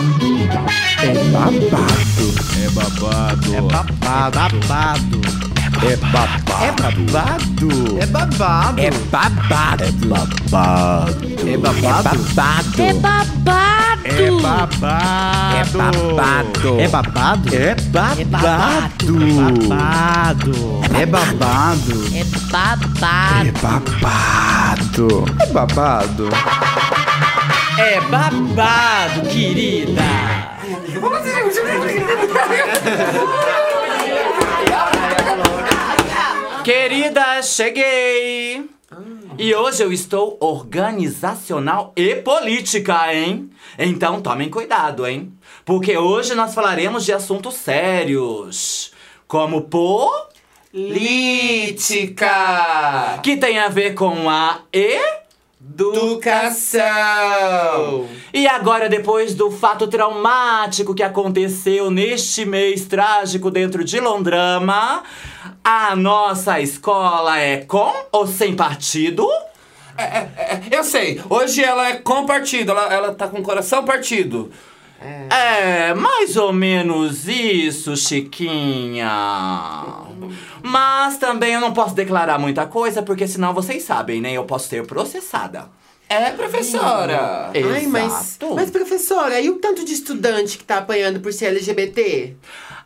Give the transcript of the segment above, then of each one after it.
É babado. É babado. É babado. É babado. É babado. É babado. É babado. É babado. É babado. É babado. É babado! É babado. É babado? É babado. É babado. É babado! É babado. É babado. É babado, querida! Querida, cheguei! E hoje eu estou organizacional e política, hein? Então tomem cuidado, hein? Porque hoje nós falaremos de assuntos sérios, como política, que tem a ver com a educação. E agora, depois do fato traumático que aconteceu neste mês trágico dentro de Londrama, a nossa escola é com ou sem partido? É, eu sei, hoje ela é com partido, ela, ela tá com o coração partido. É, mais ou menos isso, Chiquinha. Mas também eu não posso declarar muita coisa, porque senão vocês sabem, né? Eu posso ser processada. É, professora. Ai, mas, Exato. mas professora, e o tanto de estudante que tá apanhando por ser LGBT?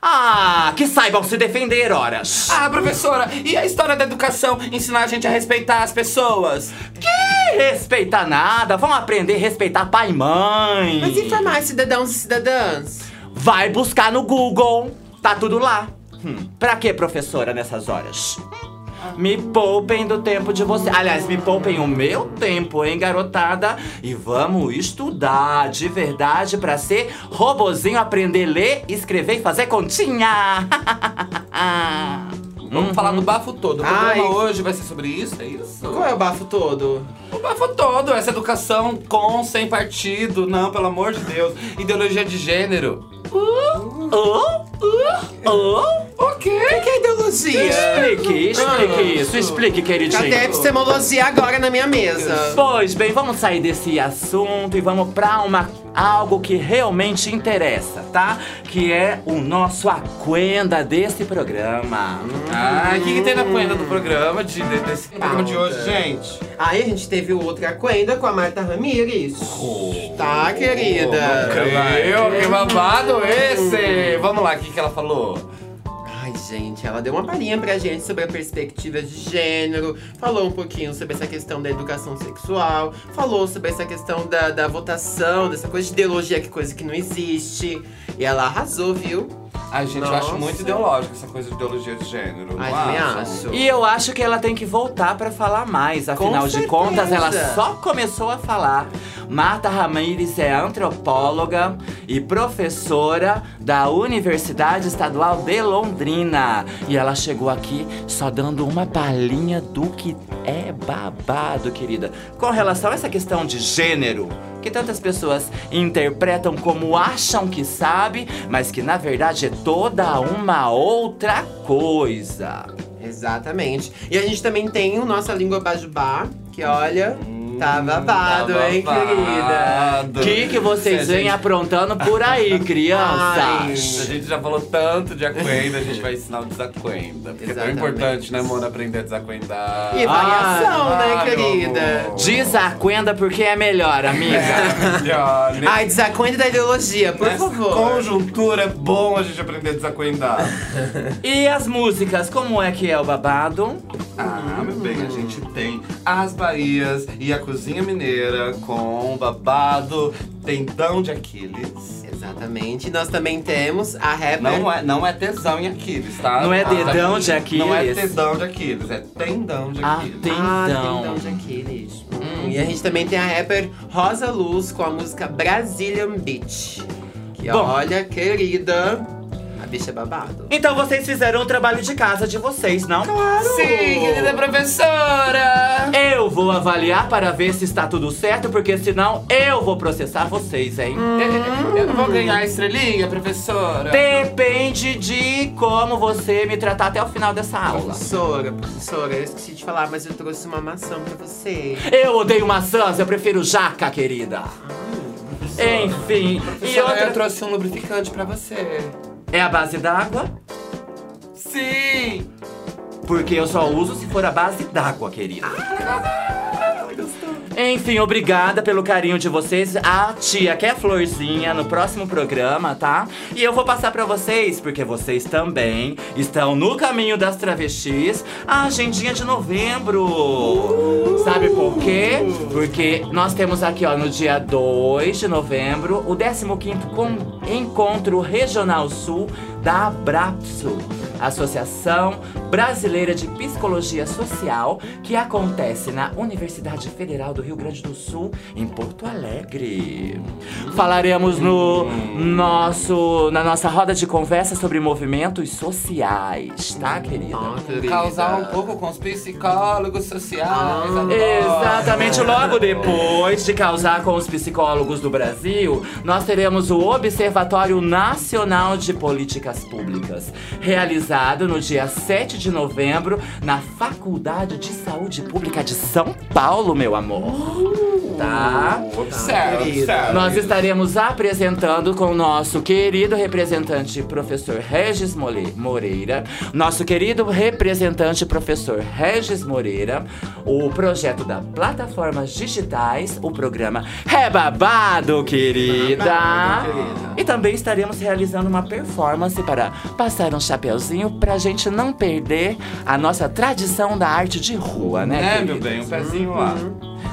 Ah, que saibam se defender, horas. Ah, professora, e a história da educação ensinar a gente a respeitar as pessoas? Que respeitar nada, vão aprender a respeitar pai e mãe. Mas informar cidadãos e cidadãs? Vai buscar no Google, tá tudo lá. Hum, pra que, professora, nessas horas? Me poupem do tempo de você. Aliás, me poupem o meu tempo, hein, garotada? E vamos estudar de verdade pra ser robozinho, aprender a ler, escrever e fazer continha. Vamos falar do bafo todo. O programa Ai. hoje vai ser sobre isso, é isso? Qual é o bafo todo? O bafo todo, essa educação com, sem partido, não, pelo amor de Deus. Ideologia de gênero. Oh, oh, oh. O quê? O que é ideologia? Explique, explique isso, explique, queridinho. Cadê epistemologia agora na minha mesa? Pois bem, vamos sair desse assunto e vamos pra uma algo que realmente interessa, tá? Que é o nosso aquenda desse programa. Ah, o que, que tem na poenda do programa, de, de- desse programa de hoje, gente? Aí a gente teve o outro Aquenda com a Marta Ramírez. Tá, querida? Creio, que babado esse! Vamos lá, o que, que ela falou? Gente, ela deu uma palhinha pra gente sobre a perspectiva de gênero, falou um pouquinho sobre essa questão da educação sexual, falou sobre essa questão da, da votação, dessa coisa de ideologia, que coisa que não existe. E ela arrasou, viu? Ai, gente, eu Nossa. acho muito ideológico essa coisa de ideologia de gênero. Ai, não também acho. E eu acho que ela tem que voltar pra falar mais. Afinal Com de certeza. contas, ela só começou a falar. Marta Ramírez é antropóloga e professora da Universidade Estadual de Londrina. E ela chegou aqui só dando uma palhinha do que é babado, querida. Com relação a essa questão de gênero, que tantas pessoas interpretam como acham que sabe, mas que na verdade é toda uma outra coisa. Exatamente. E a gente também tem o Nossa Língua Bajubá, que olha, tá babado, Tá hein, querida? babado. O que, que vocês vêm gente- aprontando por aí, crianças? A gente já falou tanto de aquenda, a gente vai ensinar o desacuenda. Porque é tão Exatamente. importante, né, Mona, aprender a desacuendar. E variação, Ai, né, querida? Desacuenda porque é melhor, amiga. Melhor, né? Ai, desacuenda da ideologia, por Nessa favor. conjuntura é bom a gente aprender a desacuendar. E as músicas, como é que é o babado? Ah, meu bem, a gente tem as Bahias e a cozinha mineira com babado, tendão de Aquiles. Exatamente. Nós também temos a rapper. Não é, não é tesão em Aquiles, tá? Não é Ah, dedão de Aquiles? Não é tesão de Aquiles, é tendão de Ah, Aquiles. Ah, Tendão. tendão de Aquiles. Hum, E a gente também tem a rapper Rosa Luz com a música Brazilian Beach. Que Bom. olha, querida, a bicha é babado. Então vocês fizeram o trabalho de casa de vocês, não? Sim, querida professora! Eu vou avaliar para ver se está tudo certo, porque senão eu vou processar vocês, hein? Eu, eu vou ganhar a estrelinha, professora? Depende de como você me tratar até o final dessa aula. Professora, professora, eu esqueci de falar, mas eu trouxe uma maçã pra você. Eu odeio maçãs, eu prefiro jaca, querida. Enfim, e outra. eu trouxe um lubrificante pra você. É a base d'água? Sim! Porque eu só uso se for a base d'água, querida. Enfim, obrigada pelo carinho de vocês. A tia quer florzinha no próximo programa, tá? E eu vou passar pra vocês, porque vocês também estão no caminho das travestis, a agendinha de novembro. Sabe por quê? Porque nós temos aqui, ó, no dia 2 de novembro, o 15º con- Encontro Regional Sul da Abrapso. Associação Brasileira de Psicologia Social, que acontece na Universidade Federal do Rio Grande do Sul, em Porto Alegre. Falaremos no nosso, na nossa roda de conversa sobre movimentos sociais, tá, querida? Ah, querida. Causar um pouco com os psicólogos sociais. agora. Exatamente, logo depois de causar com os psicólogos do Brasil, nós teremos o Observatório Nacional de Políticas Públicas, realizado no dia 7 de novembro na Faculdade de Saúde Pública de São Paulo, meu amor. Tá? Observe, querida. observe. Nós estaremos apresentando com o nosso querido representante, professor Regis Moreira, nosso querido representante, professor Regis Moreira, o projeto da Plataformas Digitais, o programa É Babado, querida. Babado, querida. E também estaremos realizando uma performance para passar um chapeuzinho pra gente não perder a nossa tradição da arte de rua, né, querida? meu bem? Um pezinho lá.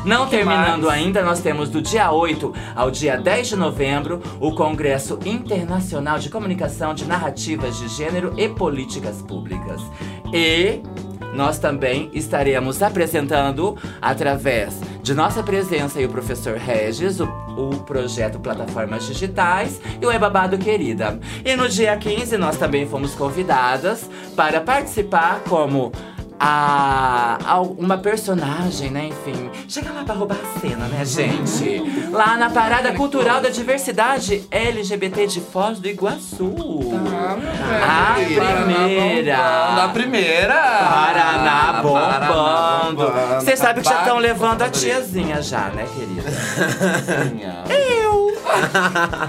Não que terminando mais? ainda, nós temos do dia 8 ao dia 10 de novembro o Congresso Internacional de Comunicação de Narrativas de Gênero e Políticas Públicas. E nós também estaremos apresentando, através de nossa presença e o professor Regis, o, o projeto Plataformas Digitais e o É Babado Querida. E no dia 15 nós também fomos convidadas para participar como a, a uma personagem, né? Enfim, chega lá pra roubar a cena, né, gente? Lá na Parada Cultural da Diversidade LGBT de Foz do Iguaçu. a primeira. Da primeira! Paraná bombando. bombando. Você sabe que já estão levando a tiazinha já, né, querida? Eu.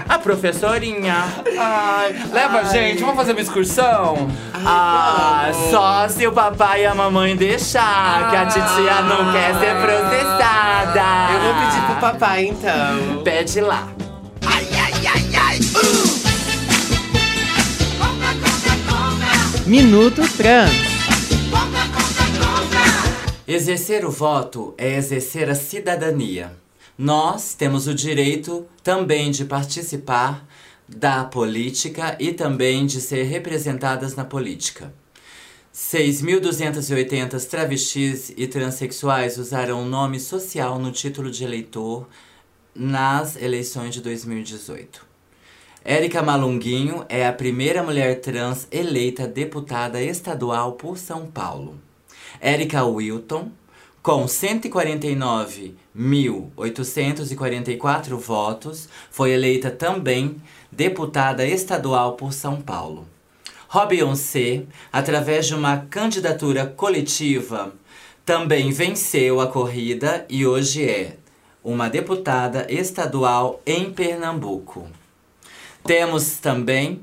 A professorinha. Ai, leva a gente, vamos fazer uma excursão? Ah, só se o papai e a mamãe deixar, que a titia não quer ser processada. Eu vou pedir pro papai então. Pede lá. Minuto Trans. Exercer o voto é exercer a cidadania. Nós temos o direito também de participar da política e também de ser representadas na política. 6.280 travestis e transexuais usaram o nome social no título de eleitor nas eleições de 2018. Érica Malunguinho é a primeira mulher trans eleita deputada estadual por São Paulo. Érica Wilton, com 149.844 votos, foi eleita também deputada estadual por São Paulo. Beyoncé, através de uma candidatura coletiva, também venceu a corrida e hoje é uma deputada estadual em Pernambuco. Temos também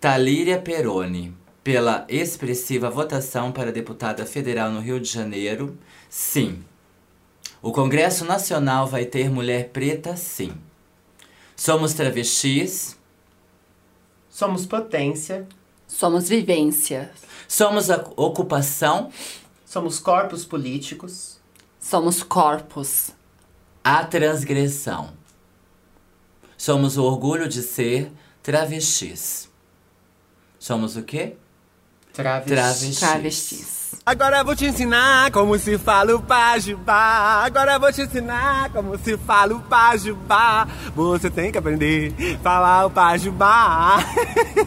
Talíria Peroni, pela expressiva votação para deputada federal no Rio de Janeiro. Sim. O Congresso Nacional vai ter mulher preta, sim. Somos travestis, Somos potência, Somos vivência. somos a ocupação, somos corpos políticos, Somos corpos. a transgressão. Somos o orgulho de ser travestis. Somos o quê? Travestis. Travestis. Travestis. Agora eu vou te ensinar como se fala o pajubá. Agora eu vou te ensinar como se fala o pajubá. Você tem que aprender a falar o pajubá.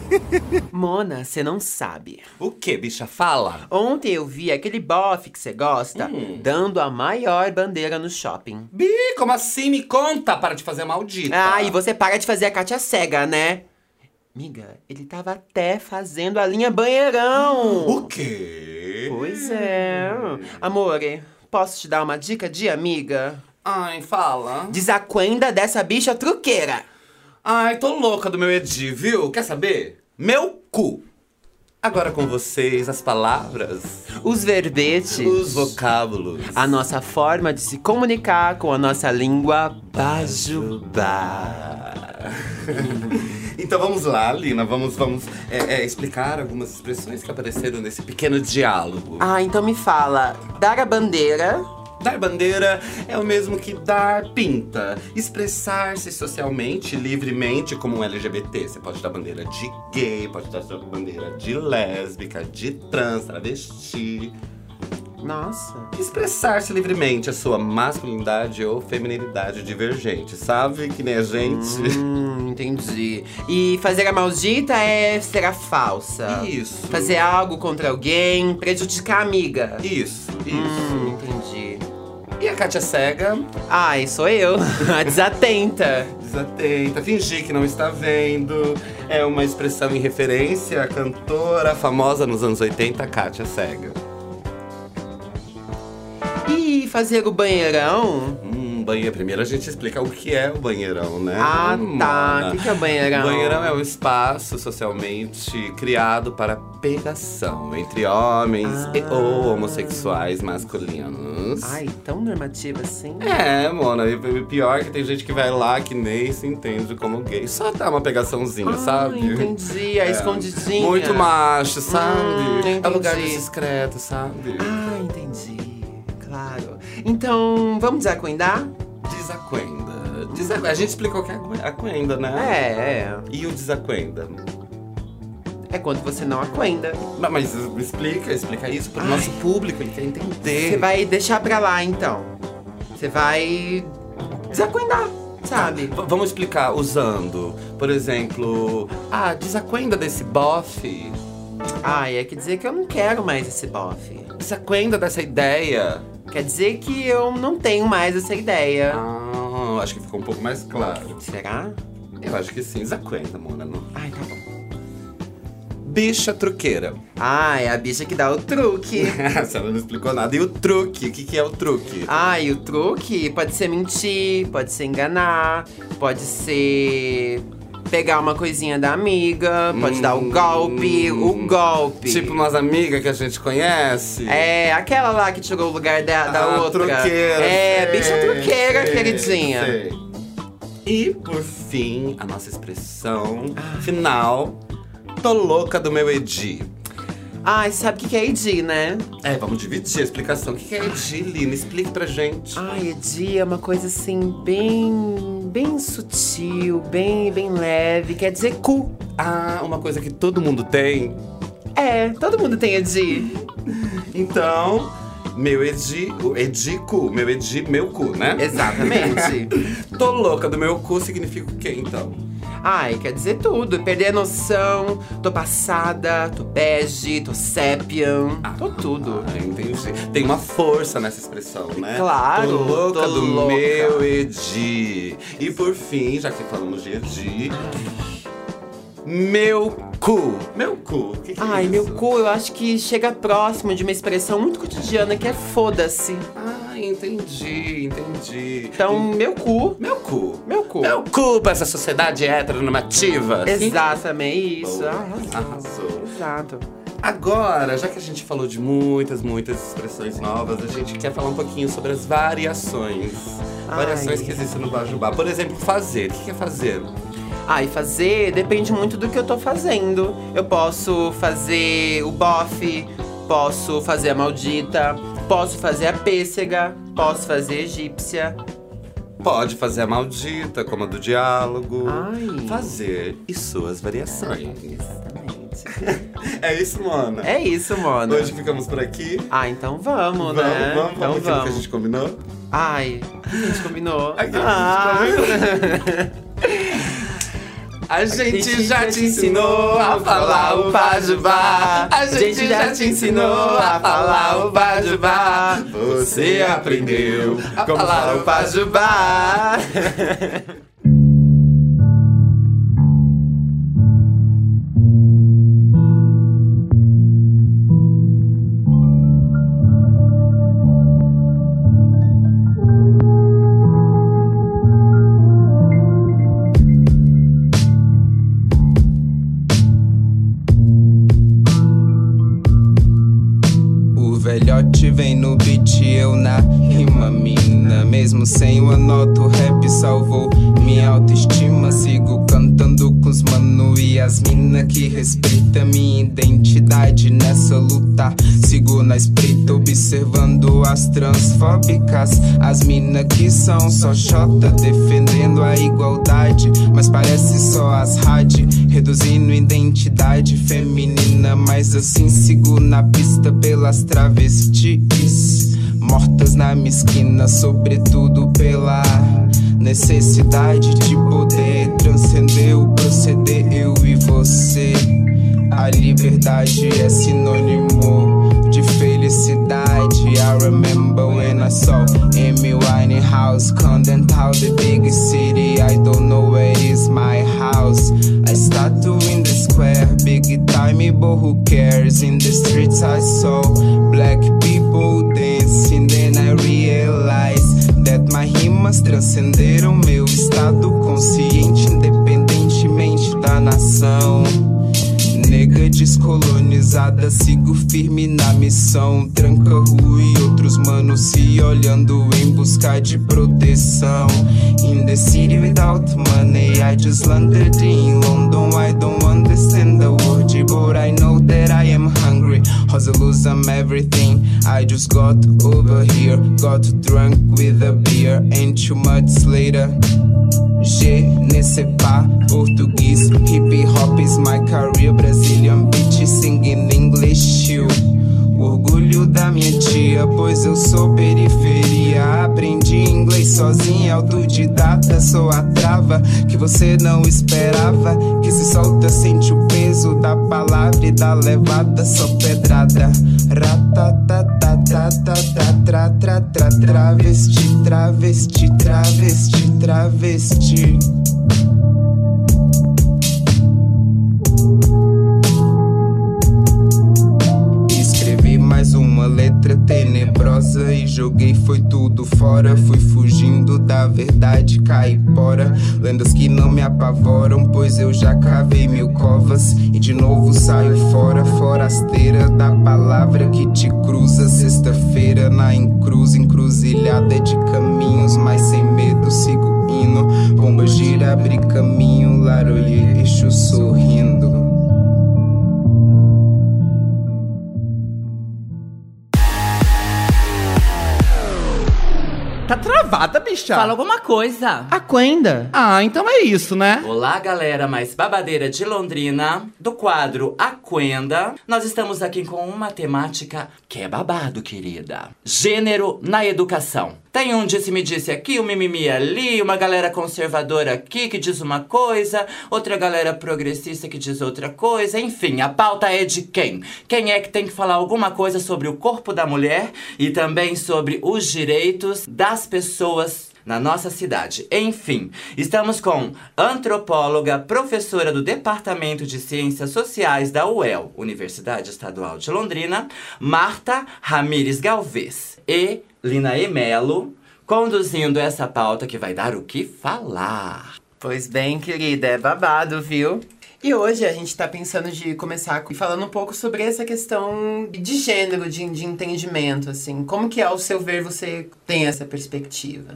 Mona, você não sabe. O que, bicha? Fala. Ontem eu vi aquele bofe que você gosta dando a maior bandeira no shopping. Bi, como assim? Me conta para de fazer maldita. Ah, e você para de fazer a Kátia cega, né? Miga, ele tava até fazendo a linha banheirão. O quê? Pois é. Amore, posso te dar uma dica de amiga? Ai, fala. Desacuenda dessa bicha truqueira. Ai, tô louca do meu Edi, viu? Quer saber? Meu cu. Agora com vocês as palavras, Os verbetes. os vocábulos. A nossa forma de se comunicar com a nossa língua bajubá. Então vamos lá, Lina, vamos, vamos é, é, explicar algumas expressões que apareceram nesse pequeno diálogo. Ah, então me fala. Dar a bandeira. Dar bandeira é o mesmo que dar pinta. Expressar-se socialmente, livremente, como um LGBT. Você pode dar bandeira de gay, pode dar bandeira de lésbica, de trans, travesti. Nossa. Expressar-se livremente a sua masculinidade ou feminilidade divergente, sabe? Que nem a gente. Hum, entendi. E fazer a maldita é ser a falsa. Isso. Fazer algo contra alguém, prejudicar a amiga. Isso, isso. Hum, entendi. E a Kátia Cega, Ai, sou eu. A desatenta. desatenta, fingir que não está vendo. É uma expressão em referência à cantora famosa nos anos 80, Kátia Cega. Fazer o banheirão? Hum, banheiro. Primeiro a gente explica o que é o banheirão, né? Ah, tá. O que, que é o banheirão? O banheirão é um espaço socialmente criado para pegação entre homens e ou homossexuais masculinos. Ai, tão normativo assim? É, Mona, e pior que tem gente que vai lá que nem se entende como gay. Só dá uma pegaçãozinha, Ah, sabe? entendi. A É. escondidinha. Muito macho, sabe? Hum, é lugar discreto, sabe? Ah, entendi. Claro. Então, vamos desacuendar? Desacuenda. Desacu- A gente explicou que é acu- acuenda, né? É, é. E o desacuenda? É quando você não acuenda. Ma- Mas explica, explica isso pro nosso público, ele quer entender. Você vai deixar pra lá, então. Você vai desacuendar, sabe? V- vamos explicar usando, por exemplo, ah, desacuenda desse bofe. Ai, é quer dizer que eu não quero mais esse bofe. Desacuenda dessa ideia. Quer dizer que eu não tenho mais essa ideia. Ah, acho que ficou um pouco mais claro. Será? Eu acho que sim, desacuenda, Mona. Não. Ai, tá bom. Bicha truqueira. Ah, é a bicha que dá o truque. Senhora não explicou nada. E o truque? O que, que é o truque? Ah, e o truque pode ser mentir, pode ser enganar, pode ser pegar uma coisinha da amiga, pode dar o golpe, o golpe. Tipo umas amigas que a gente conhece. É, aquela lá que tirou o lugar da, da Ah, outra. Truqueira. É, sei, bicha truqueira, sei, queridinha. sei. E, por fim, a nossa expressão Ah. final. Tô louca do meu Edi. Ai, sabe o que que é Edi, né? É, vamos dividir a explicação. O que que é Edi, Lina? Explique pra gente. Ai, Edi é uma coisa assim, bem. bem sutil, bem, bem leve. Quer dizer cu. Ah, uma coisa que todo mundo tem. É, todo mundo tem Edi. Então, meu Edi, o Edico, meu Edi, meu cu, né? Exatamente. Tô louca do meu cu significa o quê, então? Ai, quer dizer tudo. Perder a noção, tô passada, tô bege, tô sépia, tô tudo. Ah, entendi. Tem uma força nessa expressão, né? Claro, Tô louca tô do louca. meu Edi. E por fim, já que falamos de Edi, meu cu. Meu cu. O que que é Ai, isso? meu cu, eu acho que chega próximo de uma expressão muito cotidiana que é foda-se. Ah, entendi, entendi. Então, meu cu. Meu cu. Meu cu. Meu cu pra essa sociedade heteronormativa. Exatamente isso. Boa. Arrasou. Arrasou. Exato. Agora, já que a gente falou de muitas, muitas expressões novas, a gente quer falar um pouquinho sobre as variações. Ai. Variações que existem no Bajubá. Por exemplo, fazer. O que é fazer? Ah, e fazer depende muito do que eu tô fazendo. Eu posso fazer o bofe, posso fazer a maldita, posso fazer a pêssega, posso fazer a egípcia. Pode fazer a maldita, como a do diálogo. Ai. Fazer e suas variações. Exatamente. É isso, Mona. É isso, mano. Hoje ficamos por aqui. Ah, então vamos, Vamos, né? vamos, então vamos aquilo vamos. que a gente combinou? Ai, a gente combinou. Aquilo que a gente ah. A gente já te ensinou a falar o Bajubá. A gente já te ensinou a falar o Bajubá. Você aprendeu a falar o Bajubá. velhote vem no beat, eu na rima mina. Mesmo sem uma nota, o rap salvou minha autoestima. Sigo cantando com os mano e as mina que respeita minha identidade nessa luta. Sigo na espreita, observando as transfóbicas. As mina que são só chota, defendendo a igualdade. Mas parece só as rádio, reduzindo identidade feminina. Mas assim sigo na pista pelas Mortas na minha esquina, sobretudo pela necessidade de poder transcender o proceder, eu e você. A liberdade é sinônimo de felicidade. I remember when I saw Amy Winehouse condemned how the big city. I don't know where is my house. I start to in the square, big time, but who cares? In the streets I saw black people dancing, then I realized that my rimas transcenderam meu estado consciente, independentemente da nação. Descolonizada, sigo firme na missão. Tranca rua e outros manos se olhando em busca de proteção. In the city without money, I just landed in London. I don't understand the word, but I know that I am hungry. Hustlers, I'm everything. I just got over here, got drunk with a beer, and two months later. Je ne sais pas português. Hip hop is my career. Brazilian beat singing English. You orgulho da minha tia, pois eu sou periferia. Aprendi inglês sozinha, autodidata, sou a trava que você não esperava. Que se solta, sente o peso da palavra e da levada, Sou pedrada. Travesti, travesti, travesti, travesti. E joguei foi tudo fora. Fui fugindo da verdade caipora. Lendas que não me apavoram, pois eu já cavei mil covas e de novo saio fora. Forasteira da palavra que te cruza. Sexta-feira na encruz, encruzilhada de caminhos, mas sem medo sigo indo. Bomba gira, abre caminho, larolhe, eixo sorrindo. Bicha. Fala alguma coisa. Aquenda. Ah, então é isso, né? Olá, galera mais babadeira de Londrina, do quadro Aquenda. Nós estamos aqui com uma temática que é babado, querida. Gênero na educação. Tem um disse-me-disse aqui, um mimimi ali, uma galera conservadora aqui que diz uma coisa, outra galera progressista que diz outra coisa. Enfim, a pauta é de quem? Quem é que tem que falar alguma coisa sobre o corpo da mulher e também sobre os direitos das pessoas na nossa cidade. Enfim, estamos com antropóloga, professora do Departamento de Ciências Sociais da UEL, Universidade Estadual de Londrina, Marta Ramires Galvez e Lina Emelo, conduzindo essa pauta que vai dar o que falar. Pois bem, querida, é babado, viu? E hoje a gente tá pensando de começar com- falando um pouco sobre essa questão de gênero, de, de entendimento, assim. Como que, ao seu ver, você tem essa perspectiva?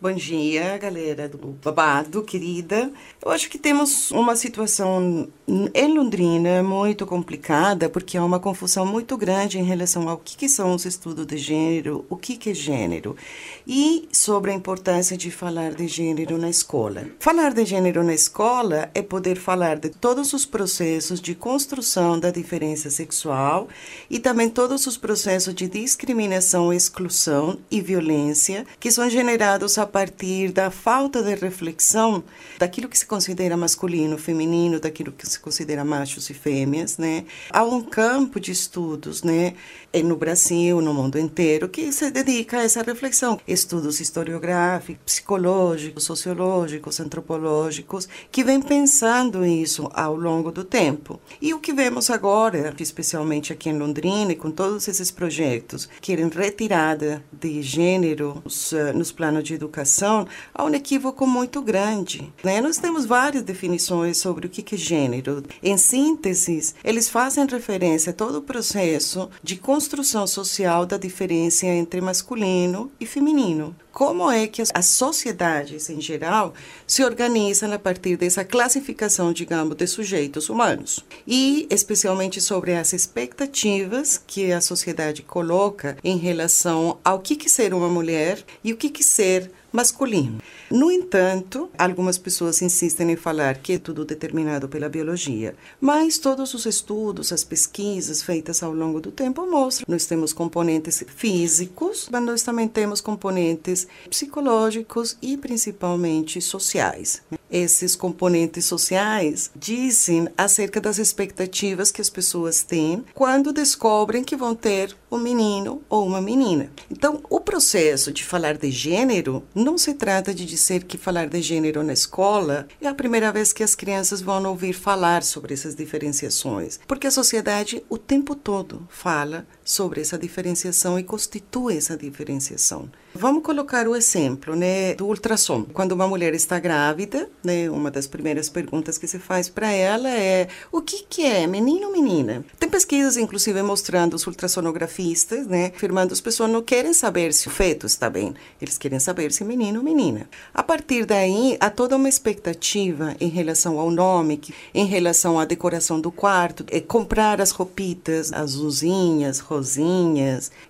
Bom dia, galera do Babado, querida. Eu acho que temos uma situação em Londrina muito complicada, porque há uma confusão muito grande em relação ao que, que são os estudos de gênero, o que, que é gênero, e sobre a importância de falar de gênero na escola. Falar de gênero na escola é poder falar de todos os processos de construção da diferença sexual e também todos os processos de discriminação, exclusão e violência que são generados a partir da falta de reflexão daquilo que se considera masculino, feminino, daquilo que se considera machos e fêmeas, né? Há um campo de estudos, né, no Brasil, no mundo inteiro, que se dedica a essa reflexão. Estudos historiográficos, psicológicos, sociológicos, antropológicos, que vem pensando isso ao longo do tempo. E o que vemos agora, especialmente aqui em Londrina, e com todos esses projetos, querem retirada de gênero nos, eh, nos planos de educação, há um equívoco muito grande. Né? Nós temos várias definições sobre o que é gênero. Em síntese, eles fazem referência a todo o processo de construção social da diferença entre masculino e feminino como é que as sociedades em geral se organizam a partir dessa classificação, digamos, de sujeitos humanos. E especialmente sobre as expectativas que a sociedade coloca em relação ao que, que ser uma mulher e o que, que ser masculino. No entanto, algumas pessoas insistem em falar que é tudo determinado pela biologia, mas todos os estudos, as pesquisas feitas ao longo do tempo mostram que nós temos componentes físicos, mas nós também temos componentes psicológicos e principalmente sociais. Esses componentes sociais dizem acerca das expectativas que as pessoas têm quando descobrem que vão ter um menino ou uma menina. Então, o processo de falar de gênero não se trata de dizer que falar de gênero na escola é a primeira vez que as crianças vão ouvir falar sobre essas diferenciações, porque a sociedade o tempo todo fala sobre essa diferenciação e constitui essa diferenciação. Vamos colocar o exemplo né, do ultrassom. Quando uma mulher está grávida, né, uma das primeiras perguntas que se faz para ela é o que, que é, menino ou menina? Tem pesquisas, inclusive, mostrando os ultrassonografistas, né, afirmando que as pessoas não querem saber se o feto está bem, eles querem saber se é menino ou menina. A partir daí, há toda uma expectativa em relação ao nome, em relação à decoração do quarto, é comprar as roupitas, as luzinhas,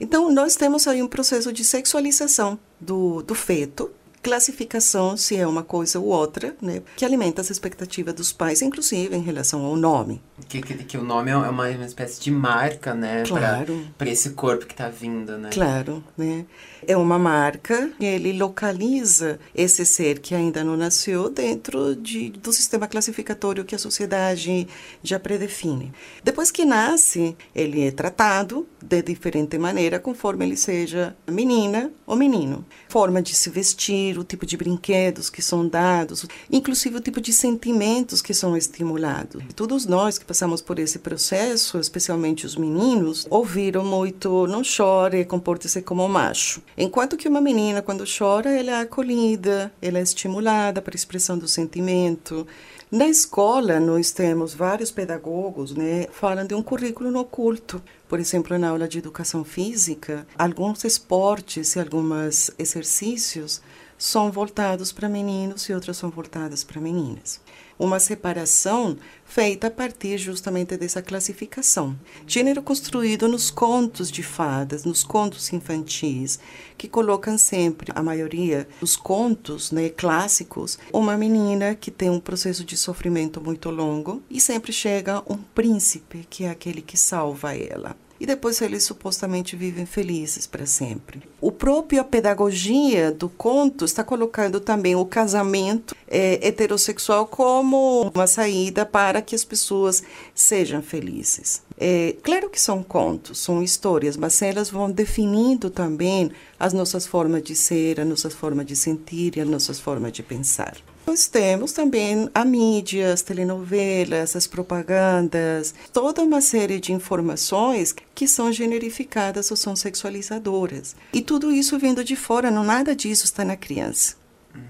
Então, nós temos aí um processo de sexualização do, do feto, classificação se é uma coisa ou outra, né, que alimenta as expectativas dos pais, inclusive em relação ao nome. Que, que, que o nome é uma, uma espécie de marca, né, claro. para esse corpo que está vindo, né? Claro, né? É uma marca ele localiza esse ser que ainda não nasceu dentro de, do sistema classificatório que a sociedade já predefine. Depois que nasce, ele é tratado de diferente maneira conforme ele seja menina ou menino. Forma de se vestir, o tipo de brinquedos que são dados, inclusive o tipo de sentimentos que são estimulados. Todos nós que passamos por esse processo, especialmente os meninos, ouviram muito: não chore, comporte-se como macho. Enquanto que uma menina, quando chora, ela é acolhida, ela é estimulada para a expressão do sentimento. Na escola, nós temos vários pedagogos, né, falam de um currículo oculto. Por exemplo, na aula de educação física, alguns esportes e alguns exercícios são voltados para meninos e outros são voltados para meninas. Uma separação feita a partir justamente dessa classificação. Gênero construído nos contos de fadas, nos contos infantis, que colocam sempre, a maioria dos contos né, clássicos, uma menina que tem um processo de sofrimento muito longo e sempre chega um príncipe, que é aquele que salva ela e depois eles supostamente vivem felizes para sempre. O próprio a pedagogia do conto está colocando também o casamento é, heterossexual como uma saída para que as pessoas sejam felizes. É, claro que são contos, são histórias, mas elas vão definindo também as nossas formas de ser, as nossas formas de sentir e as nossas formas de pensar. Nós temos também a mídia, as telenovelas, as propagandas, toda uma série de informações que são generificadas ou são sexualizadoras. E tudo isso vindo de fora, não nada disso está na criança.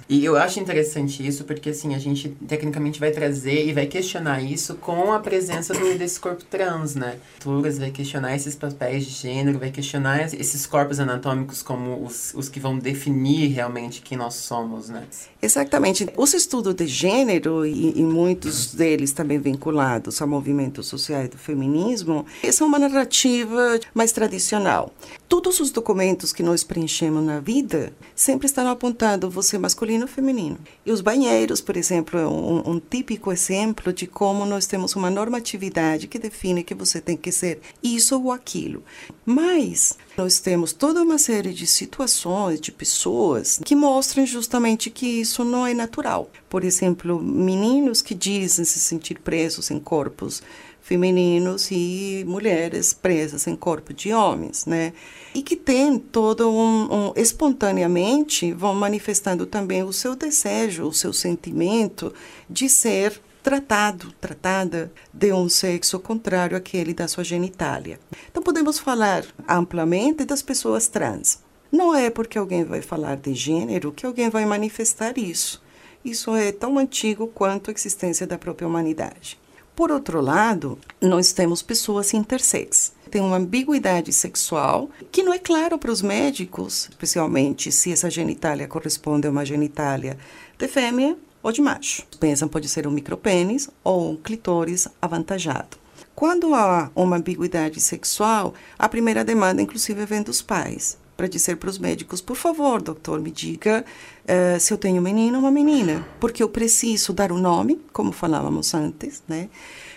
E eu acho interessante isso porque, assim, a gente tecnicamente vai trazer e vai questionar isso com a presença do, desse corpo trans, né? Turas vai questionar esses papéis de gênero, vai questionar esses corpos anatômicos como os, os que vão definir realmente quem nós somos, né? Exatamente. Os estudos de gênero, e, e muitos deles também vinculados ao movimento social do feminismo, é uma narrativa mais tradicional. Todos os documentos que nós preenchemos na vida sempre estão apontando você masculino ou feminino. E os banheiros, por exemplo, é um, um, típico exemplo de como nós temos uma normatividade que define que você tem que ser isso ou aquilo. Mas nós temos toda uma série de situações, de pessoas que mostram justamente que isso não é natural. Por exemplo, meninos que dizem se sentir presos em corpos femininos e mulheres presas em corpo de homens, né? E que tem todo um, um, espontaneamente vão manifestando também o seu desejo, o seu sentimento de ser tratado, tratada de um sexo contrário àquele da sua genitália. Então podemos falar amplamente das pessoas trans. Não é porque alguém vai falar de gênero que alguém vai manifestar isso. Isso é tão antigo quanto a existência da própria humanidade. Por outro lado, nós temos pessoas intersex. Tem uma ambiguidade sexual que não é claro para os médicos, especialmente se essa genitália corresponde a uma genitália de fêmea ou de macho. Pensam pode ser um micropênis ou um clitóris avantajado. Quando há uma ambiguidade sexual, a primeira demanda, inclusive, vem dos pais para dizer para os médicos: por favor, doutor, me diga uh, se eu tenho um menino ou uma menina, porque eu preciso dar o um nome, como falávamos antes, né?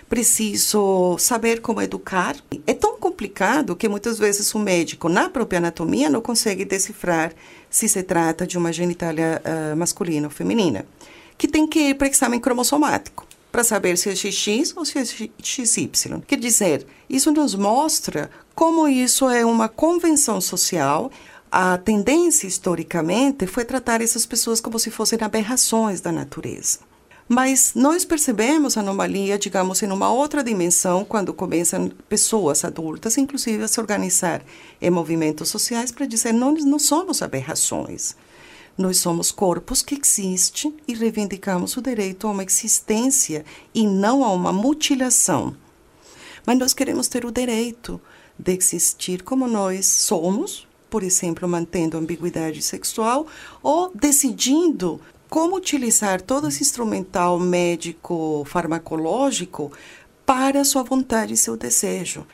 Preciso saber como educar. É tão complicado que muitas vezes o médico, na própria anatomia, não consegue decifrar se se trata de uma genitália uh, masculina ou feminina, que tem que ir para exame cromossomático para saber se é XX ou se é XY. Quer dizer, isso nos mostra como isso é uma convenção social. A tendência, historicamente, foi tratar essas pessoas como se fossem aberrações da natureza. Mas nós percebemos anomalia, digamos, em uma outra dimensão, quando começam pessoas adultas, inclusive, a se organizar em movimentos sociais para dizer: não, não somos aberrações. Nós somos corpos que existem e reivindicamos o direito a uma existência e não a uma mutilação. Mas nós queremos ter o direito de existir como nós somos, por exemplo, mantendo ambiguidade sexual ou decidindo como utilizar todo esse instrumental médico farmacológico para sua vontade e seu desejo.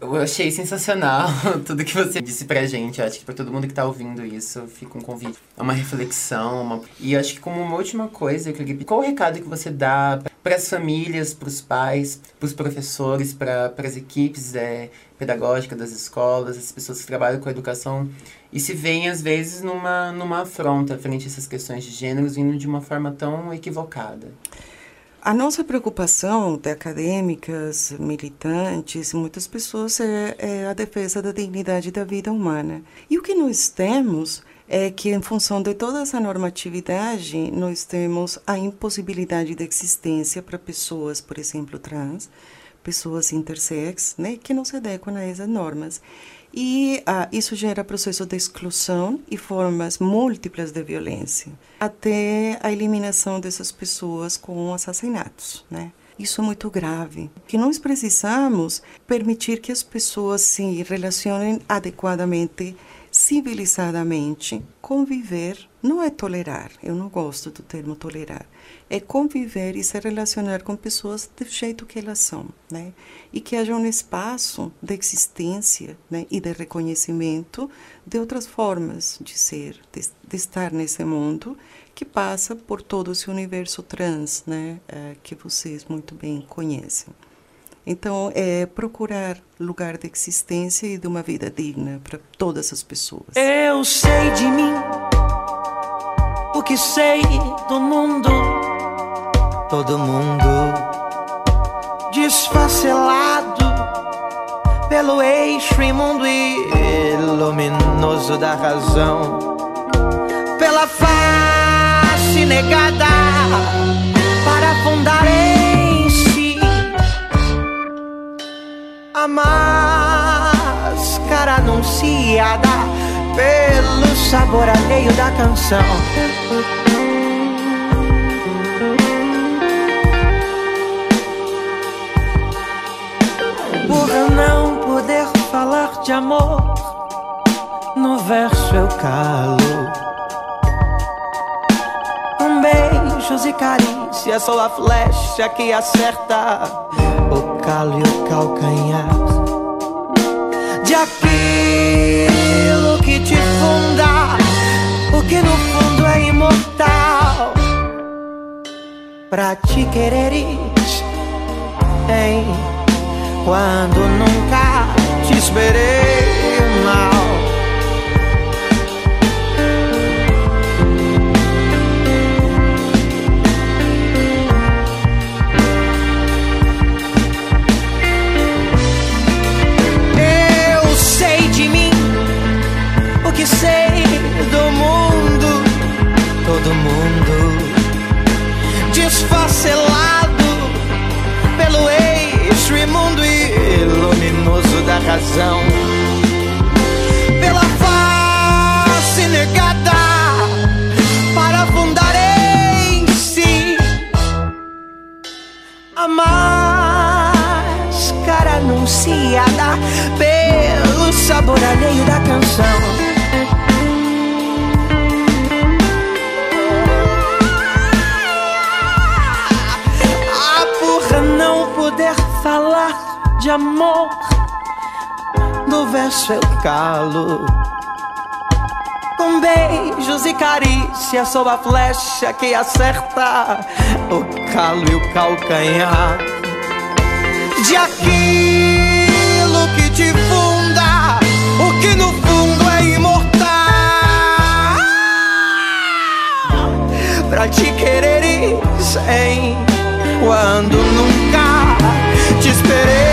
Eu achei sensacional tudo que você disse pra gente. Eu acho que pra todo mundo que tá ouvindo isso, fica um convite. É uma reflexão. Uma... E acho que como uma última coisa, qual o recado que você dá para as famílias, para os pais, para os professores, para as equipes é, pedagógicas das escolas, as pessoas que trabalham com a educação e se veem às vezes numa, numa afronta frente a essas questões de gêneros vindo de uma forma tão equivocada? A nossa preocupação de acadêmicas, militantes, muitas pessoas é, é, a defesa da dignidade da vida humana. E o que nós temos é que, em função de toda essa normatividade, nós temos a impossibilidade de existência para pessoas, por exemplo, trans, pessoas intersex, né, que não se adequam a essas normas. E ah, isso gera processo de exclusão e formas múltiplas de violência, até a eliminação dessas pessoas com assassinatos, né? Isso é muito grave. Que nós precisamos permitir que as pessoas se relacionem adequadamente civilizadamente, conviver não é tolerar, eu não gosto do termo tolerar, é conviver e se relacionar com pessoas do jeito que elas são, né? E que haja um espaço de existência né? e de reconhecimento de outras formas de ser, de, de estar nesse mundo que passa por todo esse universo trans, né? É, que vocês muito bem conhecem. Então, é procurar lugar de existência e de uma vida digna para todas as pessoas. Eu sei de mim o que sei do mundo, todo mundo desfacelado pelo eixo imundo e luminoso da razão, pela face negada para afundar máscara anunciada pelo sabor alheio da canção. Por não poder falar de amor, no verso eu calo. Beijos e carícias, só a flecha que acerta o calo e o calcanhar. Aquilo que te funda, o que no fundo é imortal. Pra te quereres, hein? Quando nunca te esperei esfacelado pelo eixo imundo e luminoso da razão, pela face negada para afundar em si a máscara anunciada pelo sabor alheio da canção. De amor, no verso eu calo. Com beijos e carícias sob a flecha que acerta o calo e o calcanhar de aquilo que te funda, o que no fundo é imortal. Pra te quereres em quando nunca te esperei.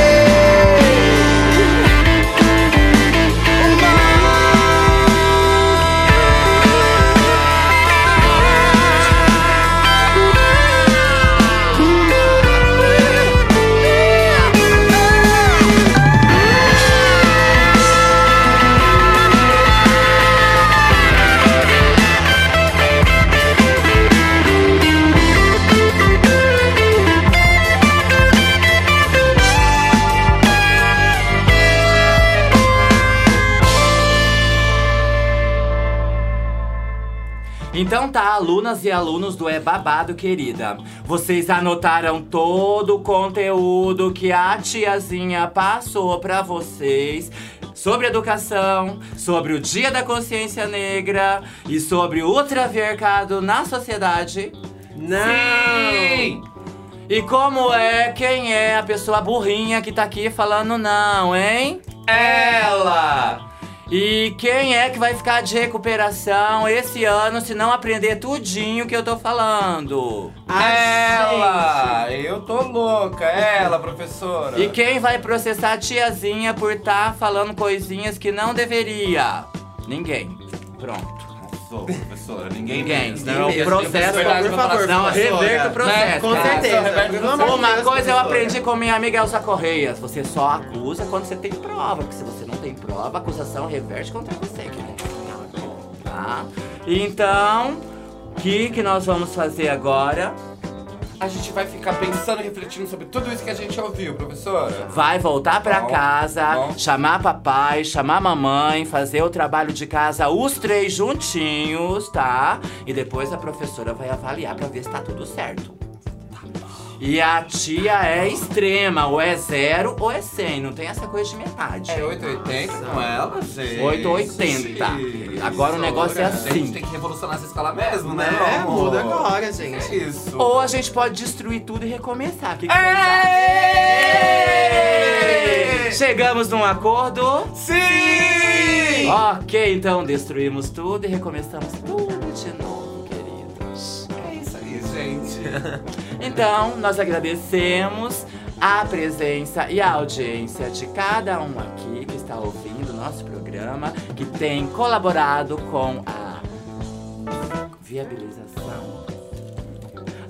Então tá, alunas e alunos do É Babado, querida. Vocês anotaram todo o conteúdo que a tiazinha passou pra vocês sobre educação, sobre o Dia da Consciência Negra e sobre o ultravercado na sociedade? Não! E como é, quem é a pessoa burrinha que tá aqui falando não, hein? Ela! E quem é que vai ficar de recuperação esse ano se não aprender tudinho que eu tô falando? Ela! Eu tô louca, ela, professora. E quem vai processar a tiazinha por estar falando coisinhas que não deveria? Ninguém. Pronto. Arrasou, professora. Ninguém, Ninguém. mesmo. Não, mesmo. processo, por favor. Não, reverta o processo. Com cara. certeza. Pelo amor de Uma Deus, coisa eu professora. aprendi com minha amiga Elsa Correias. Você só acusa quando você tem prova. Porque se você não tem prova, a acusação reverte contra você. Que não tá? Então, o que, que nós vamos fazer agora? A gente vai ficar pensando e refletindo sobre tudo isso que a gente ouviu, professora. Vai voltar pra Bom, casa, bom. chamar papai, chamar mamãe, fazer o trabalho de casa, os três juntinhos, tá? E depois a professora vai avaliar pra ver se tá tudo certo. E a tia é extrema, ou é zero ou é 100, não tem essa coisa de metade. É 880 com ela, gente. 880. Agora o negócio é A assim. gente tem que revolucionar essa escola mesmo, né? É, muda agora, gente. É isso. Ou a gente pode destruir tudo e recomeçar. O que que? Chegamos num acordo? Sim! Ok, então destruímos tudo e recomeçamos tudo de novo, queridos. É isso aí, gente. Então, nós agradecemos a presença e a audiência de cada um aqui que está ouvindo o nosso programa, que tem colaborado com a viabilização.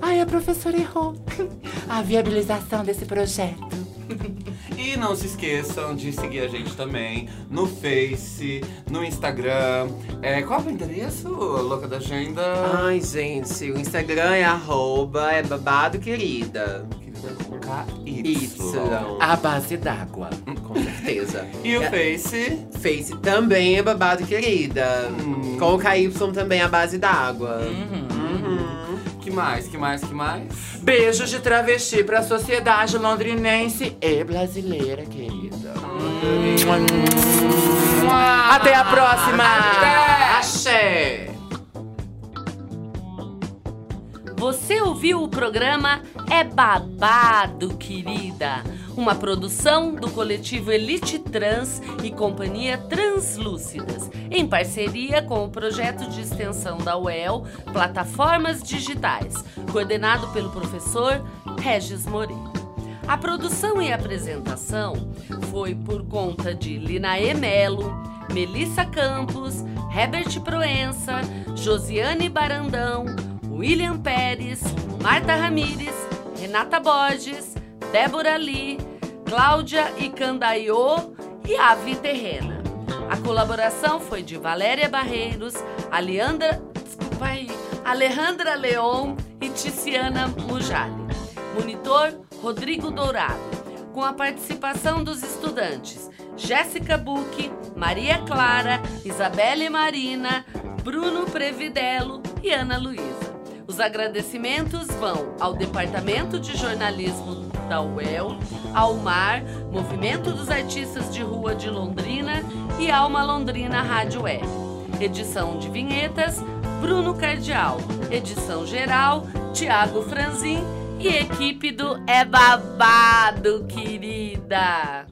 Ai, a professora errou. A viabilização desse projeto. E não se esqueçam de seguir a gente também no Face, no Instagram. É, qual é o endereço, louca da agenda? Ai, gente, o Instagram é arroba é babado querida. Querida com Y. A base d'água. Com certeza. E o É, Face? Face também é babado querida. Hum. Com o KY também a base d'água. Uhum. Que mais? Que mais? Que mais? Beijos de travesti pra sociedade londrinense e brasileira, querida. Até a próxima! Axé! Você ouviu o programa É Babado, querida. Uma produção do coletivo Elite Trans e Companhia Translúcidas, em parceria com o projeto de extensão da UEL Plataformas Digitais, coordenado pelo professor Regis Moreira. A produção e apresentação foi por conta de Linaê Melo, Melissa Campos, Herbert Proença, Josiane Barandão, William Pérez, Marta Ramires, Renata Borges, Débora Lee, Cláudia Icandaiô e Ave Terrena. A colaboração foi de Valéria Barreiros, Aleandra, desculpa aí, Alejandra Leon e Ticiana Mujali. Monitor Rodrigo Dourado. com a participação dos estudantes Jéssica Buck, Maria Clara, Isabelle Marina, Bruno Previdelo e Ana Luísa. Os agradecimentos vão ao Departamento de Jornalismo da UEL, ao MAR, Movimento dos Artistas de Rua de Londrina e Alma Londrina Rádio Web. Edição de vinhetas, Bruno Cardial. Edição geral, Tiago Franzin e equipe do É Babado, querida!